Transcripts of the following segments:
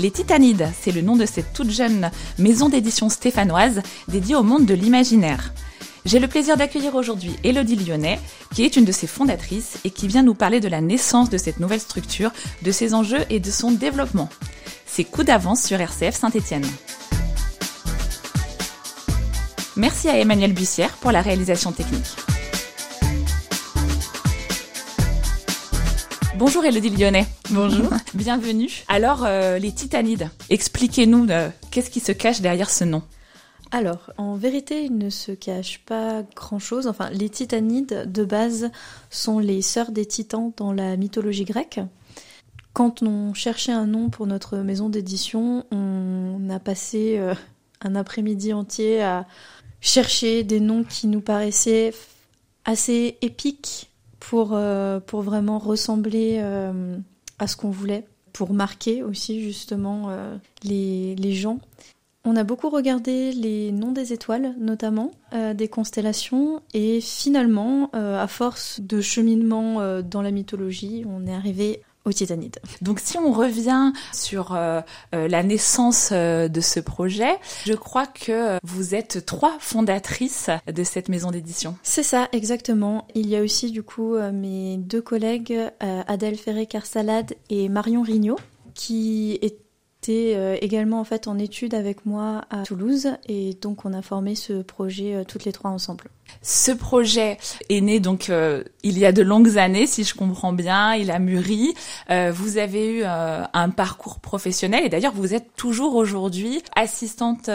Les Titanides, c'est le nom de cette toute jeune maison d'édition stéphanoise dédiée au monde de l'imaginaire. J'ai le plaisir d'accueillir aujourd'hui Elodie Lyonnais, qui est une de ses fondatrices et qui vient nous parler de la naissance de cette nouvelle structure, de ses enjeux et de son développement. C'est coup d'avance sur RCF Saint-Étienne. Merci à Emmanuel Bussière pour la réalisation technique. Bonjour Elodie Lyonnais. Bonjour. Bienvenue. Alors, euh, les Titanides, expliquez-nous euh, qu'est-ce qui se cache derrière ce nom Alors, en vérité, il ne se cache pas grand-chose. Enfin, les Titanides, de base, sont les sœurs des titans dans la mythologie grecque. Quand on cherchait un nom pour notre maison d'édition, on a passé euh, un après-midi entier à chercher des noms qui nous paraissaient assez épiques pour, euh, pour vraiment ressembler euh, à ce qu'on voulait, pour marquer aussi justement euh, les, les gens. On a beaucoup regardé les noms des étoiles, notamment des constellations, et finalement, à force de cheminement dans la mythologie, on est arrivé au Titanide. Donc si on revient sur euh, euh, la naissance euh, de ce projet, je crois que vous êtes trois fondatrices de cette maison d'édition. C'est ça, exactement. Il y a aussi du coup mes deux collègues, Adèle Ferré-Carsalade et Marion Rignot, qui étaient également en fait en études avec moi à Toulouse et donc on a formé ce projet toutes les trois ensemble. Ce projet est né donc euh, il y a de longues années, si je comprends bien. Il a mûri. Euh, vous avez eu euh, un parcours professionnel et d'ailleurs vous êtes toujours aujourd'hui assistante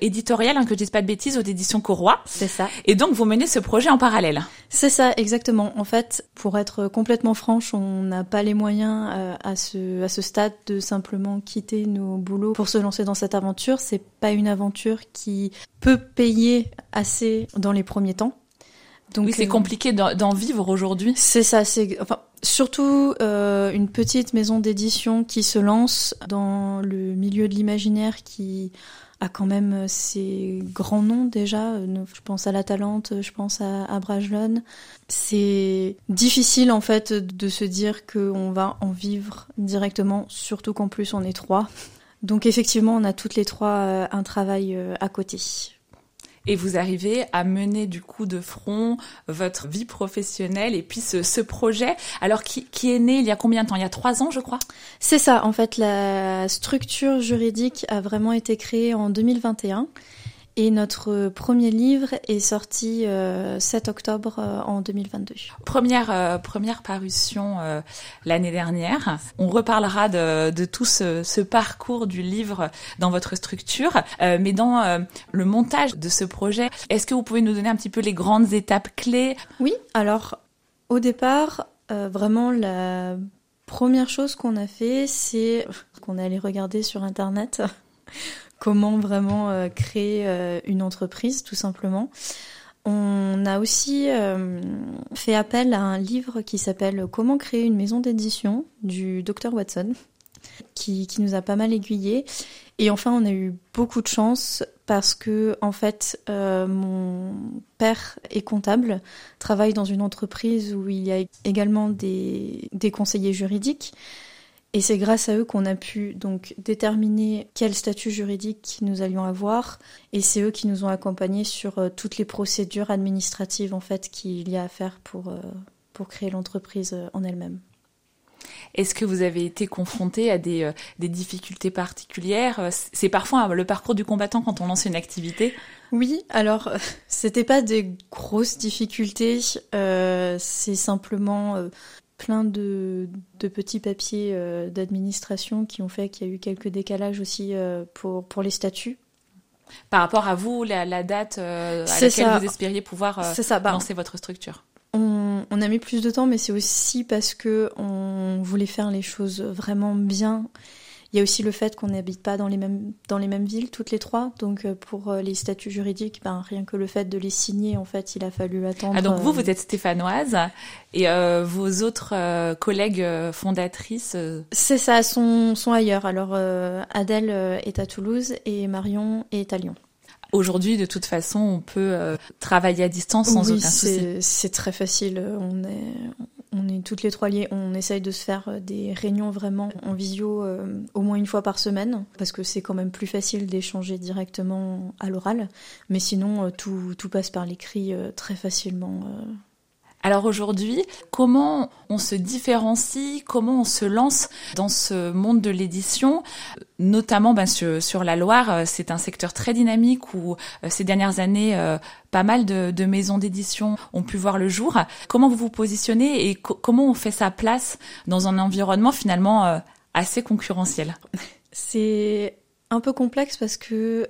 éditoriale, hein, que je dise pas de bêtises, aux éditions Corroy. C'est ça. Et donc vous menez ce projet en parallèle. C'est ça, exactement. En fait, pour être complètement franche, on n'a pas les moyens à ce à ce stade de simplement quitter nos boulots pour se lancer dans cette aventure. C'est pas une aventure qui peut payer assez dans les premiers temps. Donc oui, c'est euh, compliqué d'en vivre aujourd'hui. C'est ça, c'est enfin surtout euh, une petite maison d'édition qui se lance dans le milieu de l'imaginaire qui a quand même ses grands noms déjà. Je pense à La Talente, je pense à, à Brajlon. C'est difficile en fait de se dire qu'on va en vivre directement, surtout qu'en plus on est trois. Donc effectivement, on a toutes les trois euh, un travail euh, à côté. Et vous arrivez à mener du coup de front votre vie professionnelle et puis ce, projet, alors qui, qui, est né il y a combien de temps? Il y a trois ans, je crois? C'est ça, en fait, la structure juridique a vraiment été créée en 2021. Et notre premier livre est sorti 7 euh, octobre euh, en 2022. Première euh, première parution l'année dernière. On reparlera de, de tout ce, ce, parcours du livre dans votre structure, mais dans le montage de ce projet, est-ce que vous pouvez nous donner un petit peu les grandes étapes clés? Oui. Alors au départ, vraiment la première chose qu'on a fait, c'est qu'on est allé regarder sur internet comment vraiment euh, créer euh, une entreprise, tout simplement. On a aussi euh, fait appel à un livre qui s'appelle Comment créer une maison d'édition du Dr Watson, qui, nous a pas mal aiguillé. Et enfin, on a eu beaucoup de chance parce que, en fait, mon père est comptable, travaille dans une entreprise où il y a également des conseillers juridiques. Et c'est grâce à eux qu'on a pu donc déterminer quel statut juridique nous allions avoir. Et c'est eux qui nous ont accompagnés sur euh, toutes les procédures administratives en fait qu'il y a à faire pour, euh, pour créer l'entreprise euh, en elle-même. Est-ce que vous avez été confronté à des, des difficultés particulières? C'est parfois le parcours du combattant quand on lance une activité. Oui, alors c'était pas des grosses difficultés, c'est simplement plein de, de petits papiers euh, d'administration qui ont fait qu'il y a eu quelques décalages aussi euh, pour, pour les statuts. Par rapport à vous, la, la date euh, à laquelle vous espériez pouvoir ça. Bah, lancer votre structure on, on, a mis plus de temps, mais c'est aussi parce que on voulait faire les choses vraiment bien Il y a aussi le fait qu'on n'habite pas dans les mêmes dans les mêmes villes toutes les trois. Donc euh, pour euh, les statuts juridiques, ben rien que le fait de les signer, en fait, il a fallu attendre. Ah donc vous vous êtes stéphanoise et euh, vos autres euh, collègues fondatrices. C'est ça, sont sont ailleurs. Alors Adèle est à Toulouse et Marion est à Lyon. Aujourd'hui, de toute façon, on peut travailler à distance sans oui, aucun souci. C'est très facile. On est, on est toutes les trois liées. On essaye de se faire euh, des réunions vraiment en visio euh, au moins une fois par semaine, parce que c'est quand même plus facile d'échanger directement à l'oral. Mais sinon, euh, tout, tout passe par l'écrit très facilement. Alors aujourd'hui, comment on se différencie, comment on se lance dans ce monde de l'édition, notamment ben, sur, la Loire, euh, c'est un secteur très dynamique où euh, ces dernières années, euh, pas mal de, maisons d'édition ont pu voir le jour. Comment vous vous positionnez et comment on fait sa place dans un environnement finalement assez concurrentiel? C'est un peu complexe parce que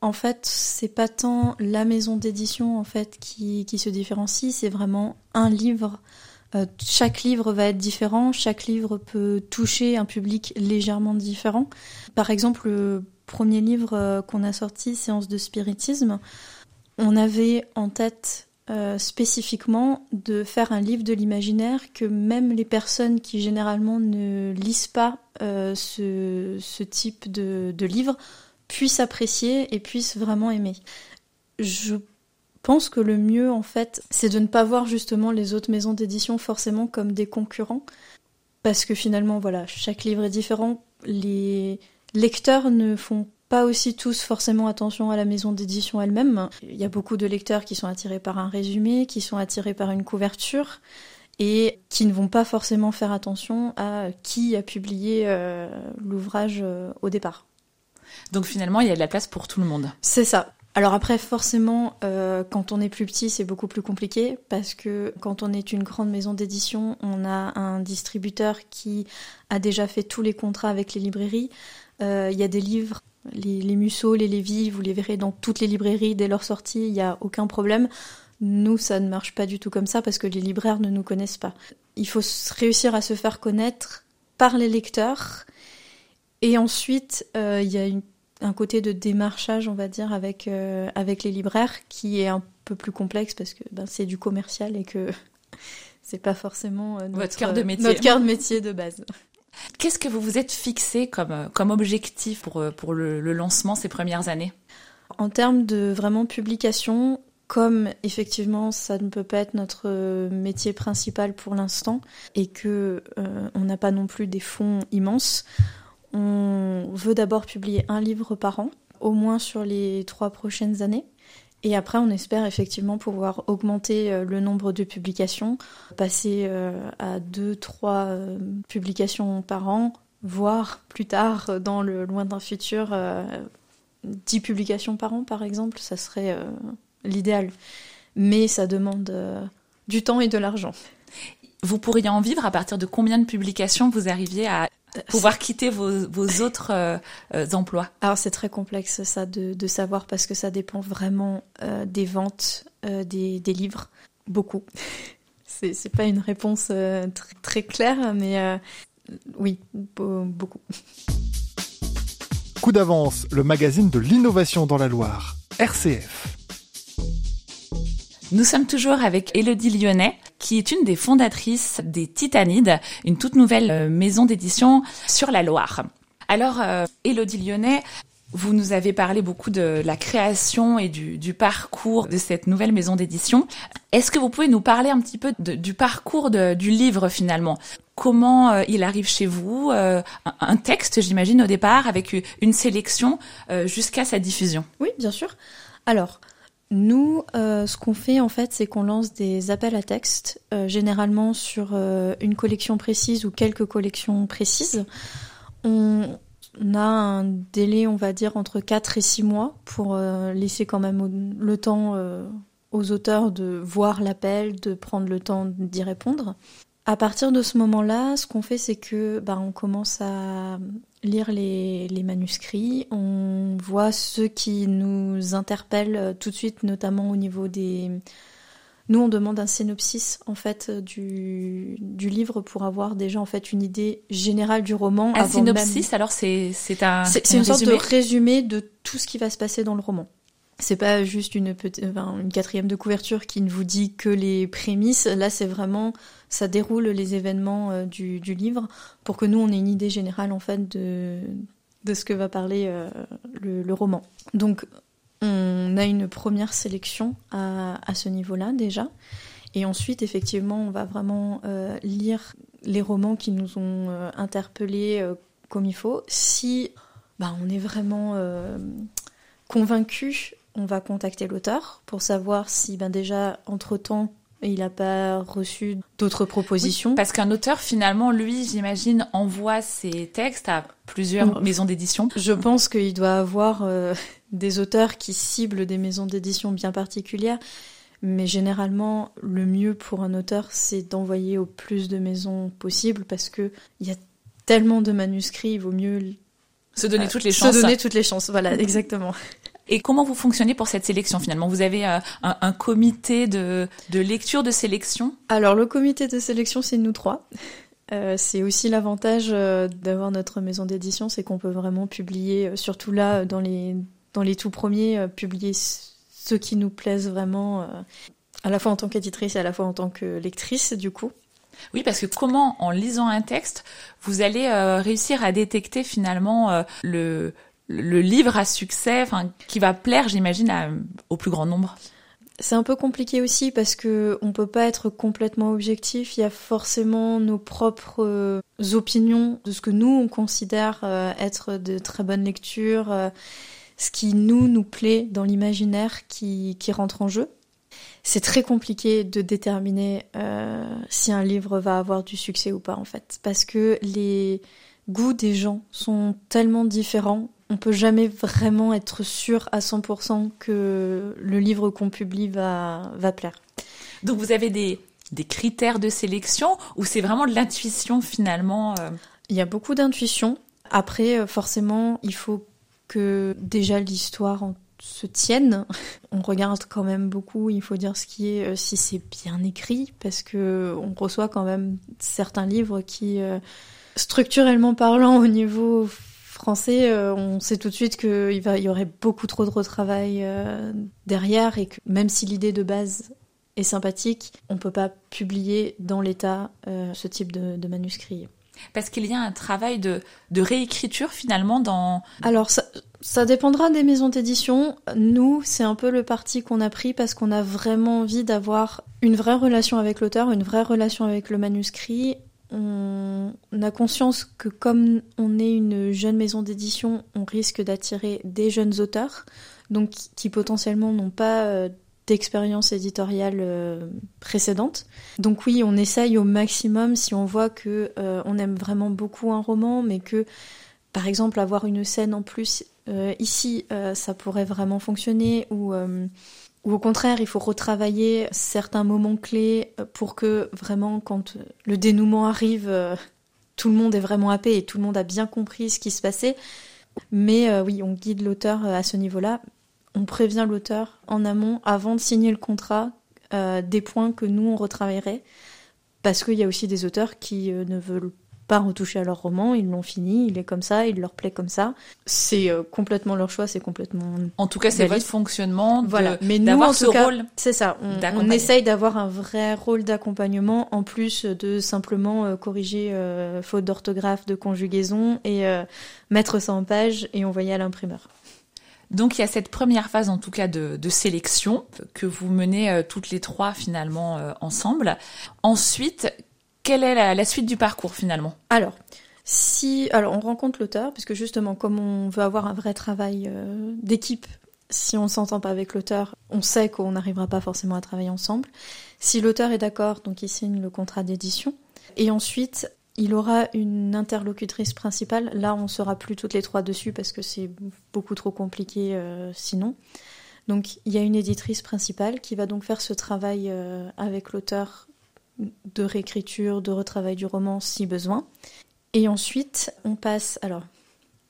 en fait, c'est pas tant la maison d'édition en fait qui, se différencie, c'est vraiment un livre. Euh, chaque livre va être différent, chaque livre peut toucher un public légèrement différent. Par exemple, le premier livre euh, qu'on a sorti, Séance de spiritisme, on avait en tête euh, spécifiquement de faire un livre de l'imaginaire que même les personnes qui généralement ne lisent pas ce, ce, type de, de livre puissent apprécier et puissent vraiment aimer. Je pense que le mieux, en fait, c'est de ne pas voir justement les autres maisons d'édition forcément comme des concurrents. Parce que finalement, voilà, chaque livre est différent. Les lecteurs ne font pas aussi tous forcément attention à la maison d'édition elle-même. Il y a beaucoup de lecteurs qui sont attirés par un résumé, qui sont attirés par une couverture et qui ne vont pas forcément faire attention à qui a publié euh, l'ouvrage euh, au départ. Donc finalement, il y a de la place pour tout le monde. C'est ça. Alors après, forcément, euh, quand on est plus petit, c'est beaucoup plus compliqué parce que quand on est une grande maison d'édition, on a un distributeur qui a déjà fait tous les contrats avec les librairies. Euh, il y a des livres, les, les Musso, les Lévy, vous les verrez dans toutes les librairies dès leur sortie, il n'y a aucun problème. Nous, ça ne marche pas du tout comme ça parce que les libraires ne nous connaissent pas. Il faut réussir à se faire connaître par les lecteurs et ensuite, euh, il y a un côté de démarchage, on va dire, avec, euh, avec les libraires qui est un peu plus complexe parce que ben, c'est du commercial et que c'est pas forcément euh, notre, cœur de métier. notre cœur de métier de base. Qu'est-ce que vous vous êtes fixé comme, comme objectif pour, pour le, le lancement ces premières années? En termes de vraiment publication, comme effectivement ça ne peut pas être notre métier principal pour l'instant et que on n'a pas non plus des fonds immenses, on veut d'abord publier un livre par an, au moins sur les trois prochaines années. Et après, on espère effectivement pouvoir augmenter euh, le nombre de publications, passer euh, à deux, trois euh, publications par an, voire plus tard, dans le lointain futur, dix publications par an, par exemple, ça serait l'idéal. Mais ça demande du temps et de l'argent. Vous pourriez en vivre à partir de combien de publications vous arriviez à pouvoir quitter vos, vos autres euh, euh, emplois Alors c'est très complexe ça de, de, savoir parce que ça dépend vraiment euh, des ventes des, des, livres, beaucoup. c'est, c'est pas une réponse très, très, claire, mais oui, beaucoup. Coup d'avance, le magazine de l'innovation dans la Loire, RCF. Nous sommes toujours avec Elodie Lyonnais, qui est une des fondatrices des Titanides, une toute nouvelle euh, maison d'édition sur la Loire. Alors, euh, Elodie Lyonnais, vous nous avez parlé beaucoup de la création et du, parcours de cette nouvelle maison d'édition. Est-ce que vous pouvez nous parler un petit peu du parcours du livre finalement? Comment euh, il arrive chez vous un, texte, j'imagine, au départ, avec une sélection jusqu'à sa diffusion? Oui, bien sûr. Alors, nous, euh, ce qu'on fait en fait, c'est qu'on lance des appels à texte, euh, généralement sur euh, une collection précise ou quelques collections précises. On, a un délai, on va dire, entre 4 et 6 mois pour laisser quand même le temps aux auteurs de voir l'appel, de prendre le temps d'y répondre. À partir de ce moment-là, ce qu'on fait, c'est que bah, on commence à lire les, manuscrits, on voit ceux qui nous interpellent tout de suite, notamment au niveau des, Nous, on demande un synopsis en fait du, du livre pour avoir déjà en fait une idée générale du roman. Un synopsis, alors c'est c'est un c'est une sorte de résumé de tout ce qui va se passer dans le roman. C'est pas juste une, quatrième de couverture qui ne vous dit que les prémices. Là, c'est vraiment ça déroule les événements euh, du, livre pour que nous on ait une idée générale en fait de de ce que va parler euh, le, roman. Donc on a une première sélection à, à ce niveau-là déjà. Et ensuite, effectivement, on va vraiment euh, lire les romans qui nous ont interpellés comme il faut. Si bah, on est vraiment convaincu, on va contacter l'auteur pour savoir si ben, déjà, entre-temps, il n'a pas reçu d'autres propositions. Oui, parce qu'un auteur, finalement, lui, j'imagine, envoie ses textes à plusieurs maisons d'édition. Je pense qu'il doit avoir euh, des auteurs qui ciblent des maisons d'édition bien particulières. Mais généralement, le mieux pour un auteur, c'est d'envoyer au plus de maisons possible parce que il y a tellement de manuscrits, il vaut mieux se donner toutes les chances. Se donner toutes les chances, voilà, exactement. Et comment vous fonctionnez pour cette sélection finalement? Vous avez euh, un, un, comité de, de, lecture de sélection? Alors le comité de sélection, c'est nous trois. Euh, c'est aussi l'avantage euh, d'avoir notre maison d'édition, c'est qu'on peut vraiment publier, euh, surtout là dans les dans les tout premiers, publier ceux qui nous plaisent vraiment, à la fois en tant qu'éditrice et à la fois en tant que lectrice du coup. Oui, parce que comment, en lisant un texte, vous allez réussir à détecter finalement le, le livre à succès, enfin, qui va plaire, j'imagine, au plus grand nombre c'est un peu compliqué aussi parce que on peut pas être complètement objectif. Il y a forcément nos propres euh, opinions de ce que nous on considère euh, être de très bonnes lectures, euh, ce qui nous nous plaît dans l'imaginaire qui, qui rentre en jeu. C'est très compliqué de déterminer si un livre va avoir du succès ou pas en fait, parce que les goûts des gens sont tellement différents on peut jamais vraiment être sûr à 100% que le livre qu'on publie va, va plaire. Donc vous avez des, des critères de sélection ou c'est vraiment de l'intuition finalement euh? Il y a beaucoup d'intuition. Après, euh, forcément, il faut que déjà l'histoire se tienne. On regarde quand même beaucoup, il faut dire ce qui est, euh, si c'est bien écrit, parce que on reçoit quand même certains livres qui, structurellement parlant, au niveau français, euh, on sait tout de suite qu'il il y aurait beaucoup trop de retravail euh, derrière et que même si l'idée de base est sympathique, on peut pas publier dans l'état euh, ce type de, de manuscrit. Parce qu'il y a un travail de, de réécriture finalement dans... Alors ça, ça dépendra des maisons d'édition. Nous, c'est un peu le parti qu'on a pris parce qu'on a vraiment envie d'avoir une vraie relation avec l'auteur, une vraie relation avec le manuscrit on, a conscience que comme on est une jeune maison d'édition, on risque d'attirer des jeunes auteurs, donc qui potentiellement n'ont pas euh, d'expérience éditoriale euh, précédente. Donc oui, on essaye au maximum si on voit que euh, on aime vraiment beaucoup un roman, mais que par exemple avoir une scène en plus ici, ça pourrait vraiment fonctionner ou au contraire, il faut retravailler certains moments clés pour que vraiment, quand le dénouement arrive, tout le monde est vraiment happé et tout le monde a bien compris ce qui se passait. Mais oui, on guide l'auteur à ce niveau-là. On prévient l'auteur en amont, avant de signer le contrat, des points que nous, on retravaillerait. Parce qu'il y a aussi des auteurs qui ne veulent pas retoucher à leur roman, ils l'ont fini, il est comme ça, il leur plaît comme ça. C'est euh, complètement leur choix, c'est complètement. En tout cas, c'est votre fonctionnement. De, voilà. Mais nous, en ce rôle, c'est ça. On, on essaye d'avoir un vrai rôle d'accompagnement en plus de simplement euh, corriger euh, faute d'orthographe, de conjugaison et mettre ça en page et envoyer à l'imprimeur. Donc il y a cette première phase en tout cas de, de sélection que vous menez euh, toutes les trois finalement euh, ensemble. Ensuite, quelle est la, suite du parcours finalement? Alors, si, alors on rencontre l'auteur, puisque justement, comme on veut avoir un vrai travail euh, d'équipe, si on s'entend pas avec l'auteur, on sait qu'on n'arrivera pas forcément à travailler ensemble. Si l'auteur est d'accord, donc il signe le contrat d'édition. Et ensuite, il aura une interlocutrice principale. Là, on sera plus toutes les trois dessus parce que c'est beaucoup trop compliqué euh, sinon. Donc, il y a une éditrice principale qui va donc faire ce travail euh, avec l'auteur de réécriture, de retravail du roman si besoin. Et ensuite, on passe, alors,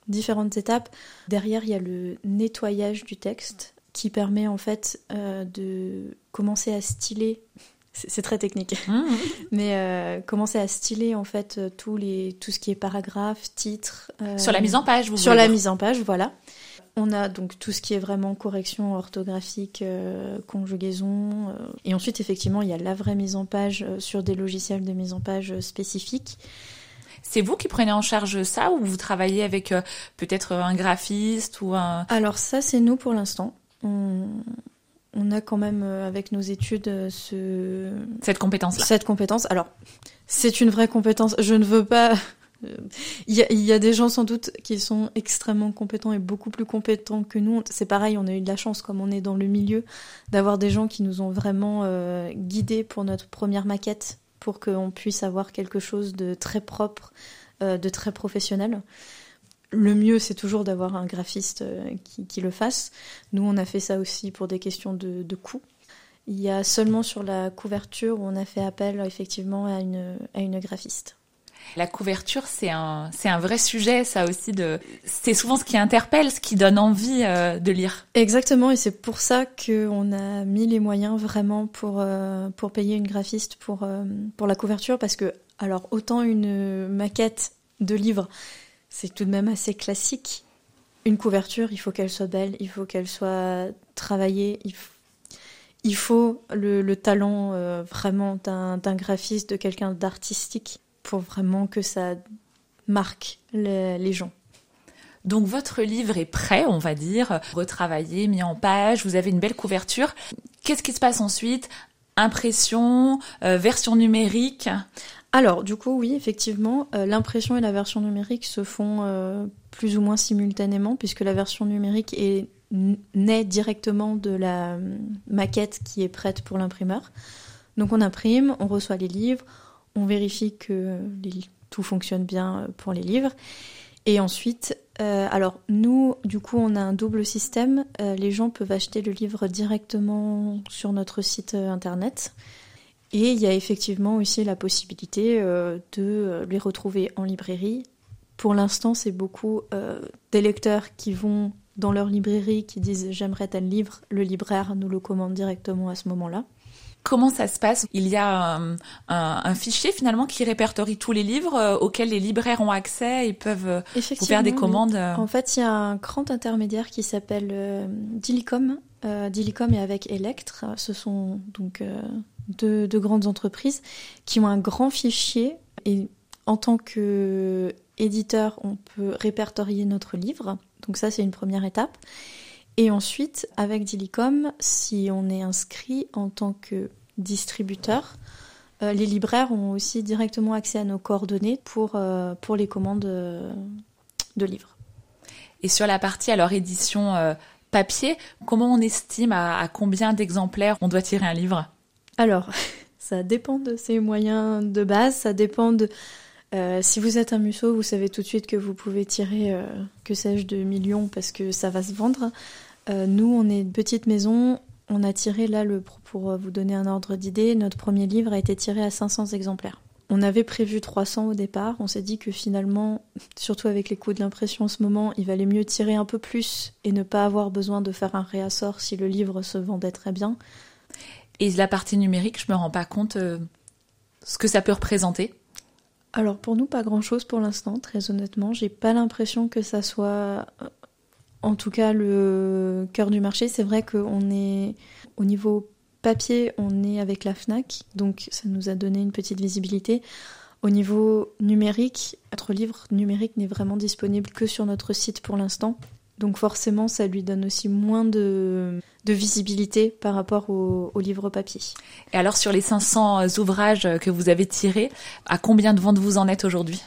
différentes étapes. Derrière, il y a le nettoyage du texte qui permet en fait de commencer à styler c'est très technique. Mmh. Mais euh, commencer à styler en fait tous les, tout ce qui est paragraphe, titre. euh, sur la mise en page, vous Sur la dire. mise en page, voilà. On a donc tout ce qui est vraiment correction orthographique, euh, conjugaison. euh, et ensuite, effectivement, il y a la vraie mise en page euh, sur des logiciels de mise en page spécifiques. C'est vous qui prenez en charge ça ou vous travaillez avec euh, peut-être un graphiste ou un... Alors ça, c'est nous pour l'instant. On, on a quand même, avec nos études, ce, cette compétence-là cette compétence. Alors, c'est une vraie compétence. Je ne veux pas. Il y, a, il y a des gens sans doute qui sont extrêmement compétents et beaucoup plus compétents que nous. C'est pareil, on a eu de la chance, comme on est dans le milieu, d'avoir des gens qui nous ont vraiment euh, guidés pour notre première maquette, pour qu'on puisse avoir quelque chose de très propre, euh, de très professionnel. Le mieux, c'est toujours d'avoir un graphiste euh, qui, le fasse. Nous, on a fait ça aussi pour des questions de, de coût. Il y a seulement sur la couverture où on a fait appel effectivement à à une graphiste. La couverture, c'est un, c'est un vrai sujet, ça aussi. C'est souvent ce qui interpelle, ce qui donne envie euh, de lire. Exactement, et c'est pour ça qu'on a mis les moyens vraiment pour, euh, pour payer une graphiste pour, euh, pour la couverture, parce que, alors, autant une maquette de livre, c'est tout de même assez classique. Une couverture, il faut qu'elle soit belle, il faut qu'elle soit travaillée, il faut, le, le talent vraiment d'un graphiste, de quelqu'un d'artistique, pour vraiment que ça marque les, les gens. Donc votre livre est prêt, on va dire, retravaillé, mis en page, vous avez une belle couverture. Qu'est-ce qui se passe ensuite? Impression, euh, version numérique? Alors, du coup, oui, effectivement, euh, l'impression et la version numérique se font euh, plus ou moins simultanément, puisque la version numérique est naît directement de la maquette qui est prête pour l'imprimeur. Donc on imprime, on reçoit les livres, on vérifie que tout fonctionne bien pour les livres. Et ensuite, euh, alors nous, du coup, on a un double système. Euh, les gens peuvent acheter le livre directement sur notre site euh, internet. Et il y a effectivement aussi la possibilité euh, de les retrouver en librairie. Pour l'instant, c'est beaucoup euh, des lecteurs qui vont dans leur librairie, qui disent j'aimerais tel livre. Le libraire nous le commande directement à ce moment-là. Comment ça se passe Il y a un, un, un, fichier finalement qui répertorie tous les livres euh, auxquels les libraires ont accès et peuvent euh, vous faire des commandes. Oui. En fait, il y a un grand intermédiaire qui s'appelle euh, Dilicom. Dilicom est avec Electre. Ce sont donc deux, deux, grandes entreprises qui ont un grand fichier et en tant que éditeur, on peut répertorier notre livre. Donc ça, c'est une première étape. Et ensuite, avec Dilicom, si on est inscrit en tant que distributeur, euh, les libraires ont aussi directement accès à nos coordonnées pour, euh, pour les commandes euh, de livres. Et sur la partie alors édition euh, papier, comment on estime à, à combien d'exemplaires on doit tirer un livre? Alors, ça dépend de ses moyens de base, ça dépend de... Euh, si vous êtes un musso, vous savez tout de suite que vous pouvez tirer, euh, que sais-je, de millions parce que ça va se vendre. Euh, nous, on est une petite maison. On a tiré là, pour vous donner un ordre d'idée, notre premier livre a été tiré à 500 exemplaires. On avait prévu 300 au départ. On s'est dit que finalement, surtout avec les coûts de l'impression en ce moment, il valait mieux tirer un peu plus et ne pas avoir besoin de faire un réassort si le livre se vendait très bien. Et la partie numérique, je me rends pas compte ce que ça peut représenter. Alors pour nous, pas grand-chose pour l'instant, très honnêtement. J'ai pas l'impression que ça soit, en tout cas, le cœur du marché. C'est vrai qu'on est au niveau papier, on est avec la Fnac, donc ça nous a donné une petite visibilité. Au niveau numérique, notre livre numérique n'est vraiment disponible que sur notre site pour l'instant. Donc forcément, ça lui donne aussi moins de, de visibilité par rapport au, au, livre papier. Et alors sur les 500 ouvrages que vous avez tirés, à combien de ventes vous en êtes aujourd'hui?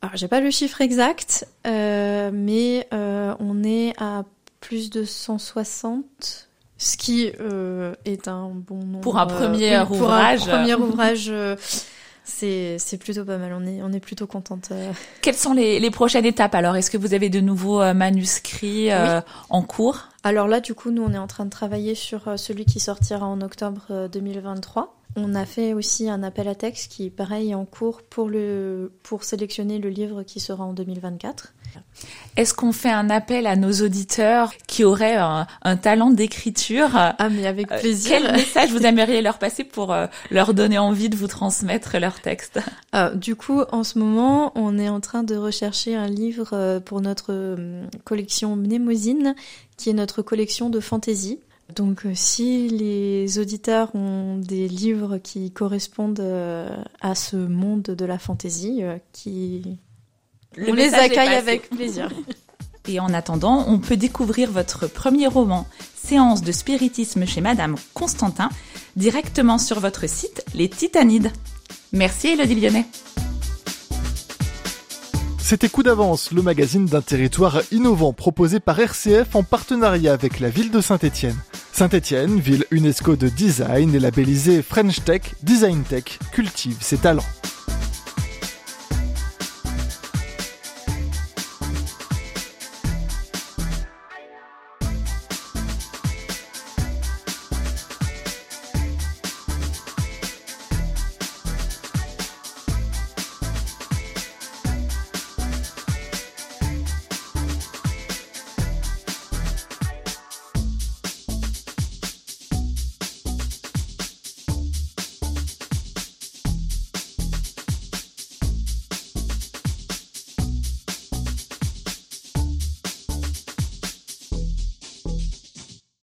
Alors j'ai pas le chiffre exact, euh, mais euh, on est à plus de 160, ce qui euh, est un bon nombre. Pour un premier oui, ouvrage. Pour un premier ouvrage. C'est plutôt pas mal, on est, on est plutôt contente. Quelles sont les, les prochaines étapes alors? Est-ce que vous avez de nouveaux euh, manuscrits euh, en cours? Alors là, du coup, nous, on est en train de travailler sur euh, celui qui sortira en octobre 2023. On a fait aussi un appel à texte qui, pareil, est en cours pour, le, pour sélectionner le livre qui sera en 2024. Est-ce qu'on fait un appel à nos auditeurs qui auraient un, talent d'écriture Ah mais avec euh, plaisir. quel message vous aimeriez leur passer pour euh, leur donner envie de vous transmettre leur texte? Ah, Du coup, en ce moment, on est en train de rechercher un livre euh, pour notre collection Mnémosine, qui est notre collection de fantaisie. Donc si les auditeurs ont des livres qui correspondent à ce monde de la fantaisie, qui on les accueille avec plaisir. Et en attendant, on peut découvrir votre premier roman, Séance de spiritisme chez Madame Constantin, directement sur votre site Les Titanides. Merci Elodie Lyonnais. C'était Coup d'avance, le magazine d'un territoire innovant proposé par RCF en partenariat avec la ville de Saint-Étienne. Saint-Étienne, ville UNESCO de design et labellisée French Tech, Design Tech, cultive ses talents.